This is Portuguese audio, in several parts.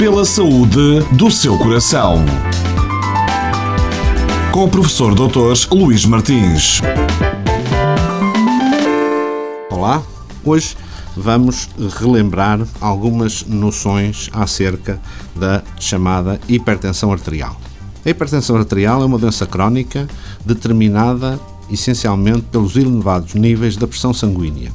pela saúde do seu coração. Com o professor Dr. Luís Martins. Olá, hoje vamos relembrar algumas noções acerca da chamada hipertensão arterial. A hipertensão arterial é uma doença crónica determinada essencialmente pelos elevados níveis da pressão sanguínea.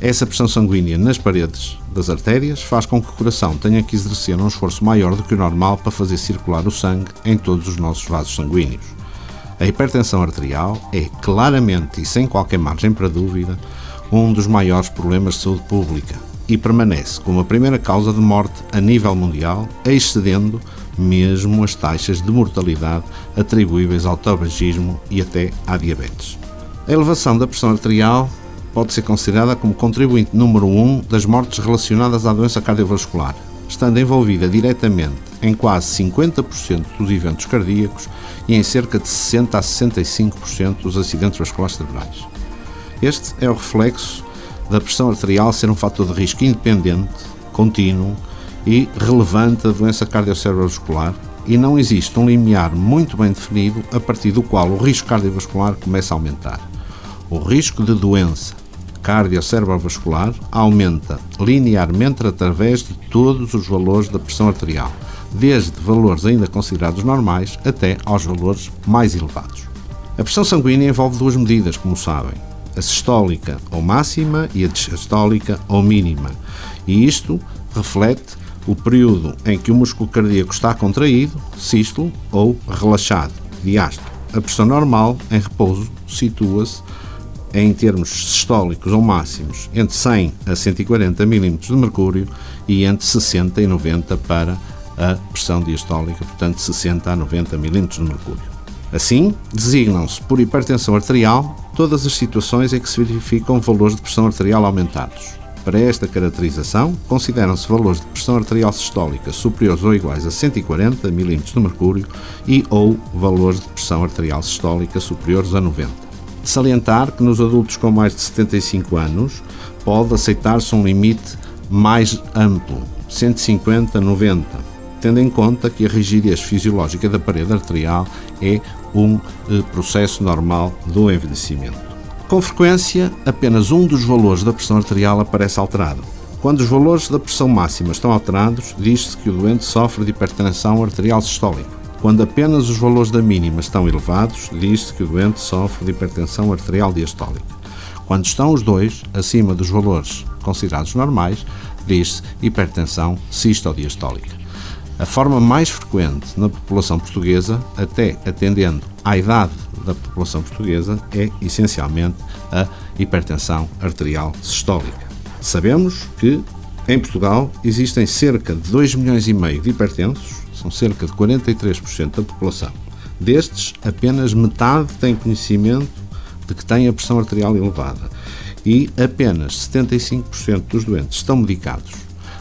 Essa pressão sanguínea nas paredes das artérias faz com que o coração tenha que exercer um esforço maior do que o normal para fazer circular o sangue em todos os nossos vasos sanguíneos. A hipertensão arterial é claramente e sem qualquer margem para dúvida um dos maiores problemas de saúde pública e permanece como a primeira causa de morte a nível mundial, excedendo mesmo as taxas de mortalidade atribuíveis ao tabagismo e até à diabetes. A elevação da pressão arterial pode ser considerada como contribuinte número 1 um das mortes relacionadas à doença cardiovascular, estando envolvida diretamente em quase 50% dos eventos cardíacos e em cerca de 60 a 65% dos acidentes vasculares cerebrais. Este é o reflexo da pressão arterial ser um fator de risco independente, contínuo e relevante da doença cardiovascular e não existe um limiar muito bem definido a partir do qual o risco cardiovascular começa a aumentar. O risco de doença cardiocerebrovascular aumenta linearmente através de todos os valores da pressão arterial, desde valores ainda considerados normais até aos valores mais elevados. A pressão sanguínea envolve duas medidas, como sabem, a sistólica ou máxima e a diastólica ou mínima, e isto reflete o período em que o músculo cardíaco está contraído, sístolo, ou relaxado, diástolo. A pressão normal, em repouso, situa-se em termos sistólicos ou máximos entre 100 a 140 mm de mercúrio e entre 60 e 90 para a pressão diastólica, portanto 60 a 90 mm de mercúrio. Assim, designam-se por hipertensão arterial todas as situações em que se verificam valores de pressão arterial aumentados. Para esta caracterização, consideram-se valores de pressão arterial sistólica superiores ou iguais a 140 mm de mercúrio e ou valores de pressão arterial sistólica superiores a 90 salientar que nos adultos com mais de 75 anos pode aceitar-se um limite mais amplo, 150 90, tendo em conta que a rigidez fisiológica da parede arterial é um eh, processo normal do envelhecimento. Com frequência, apenas um dos valores da pressão arterial aparece alterado. Quando os valores da pressão máxima estão alterados, diz-se que o doente sofre de hipertensão arterial sistólica. Quando apenas os valores da mínima estão elevados, diz-se que o doente sofre de hipertensão arterial diastólica. Quando estão os dois acima dos valores considerados normais, diz-se hipertensão sistodiastólica. A forma mais frequente na população portuguesa, até atendendo à idade da população portuguesa, é essencialmente a hipertensão arterial sistólica. Sabemos que em Portugal existem cerca de 2 milhões e meio de hipertensos são cerca de 43% da população. Destes, apenas metade tem conhecimento de que tem a pressão arterial elevada e apenas 75% dos doentes estão medicados.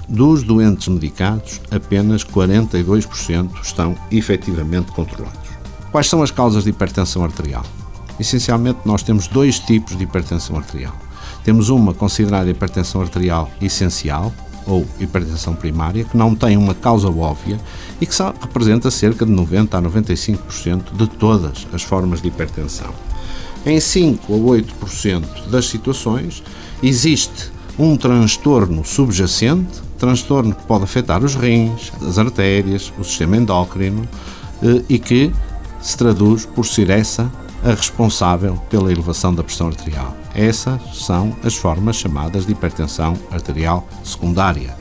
Dos doentes medicados, apenas 42% estão efetivamente controlados. Quais são as causas de hipertensão arterial? Essencialmente, nós temos dois tipos de hipertensão arterial. Temos uma considerada hipertensão arterial essencial, ou hipertensão primária, que não tem uma causa óbvia e que só representa cerca de 90 a 95% de todas as formas de hipertensão. Em 5 a 8% das situações existe um transtorno subjacente, transtorno que pode afetar os rins, as artérias, o sistema endócrino eh, e que se traduz por ser essa a responsável pela elevação da pressão arterial. Essas são as formas chamadas de hipertensão arterial secundária.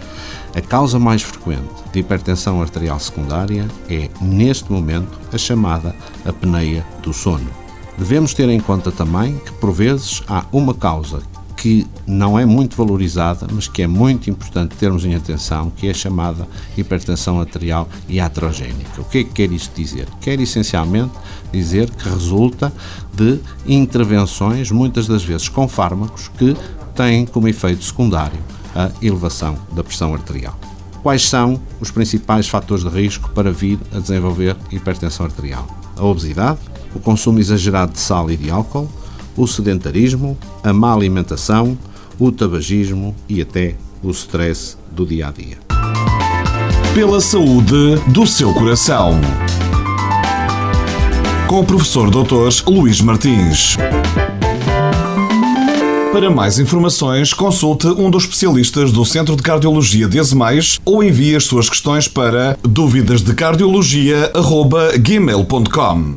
A causa mais frequente de hipertensão arterial secundária é, neste momento, a chamada apneia do sono. Devemos ter em conta também que, por vezes, há uma causa que não é muito valorizada, mas que é muito importante termos em atenção, que é a chamada hipertensão arterial iatrogénica. O que é que quer isto dizer? Quer essencialmente dizer que resulta de intervenções, muitas das vezes com fármacos, que têm como efeito secundário a elevação da pressão arterial. Quais são os principais fatores de risco para vir a desenvolver hipertensão arterial? A obesidade, o consumo exagerado de sal e de álcool, o sedentarismo, a má alimentação, o tabagismo e até o stress do dia a dia pela saúde do seu coração. Com o professor Dr. Luís Martins. Para mais informações, consulte um dos especialistas do Centro de Cardiologia de Azemais ou envie as suas questões para dúvidasdecardiologia.gmail.com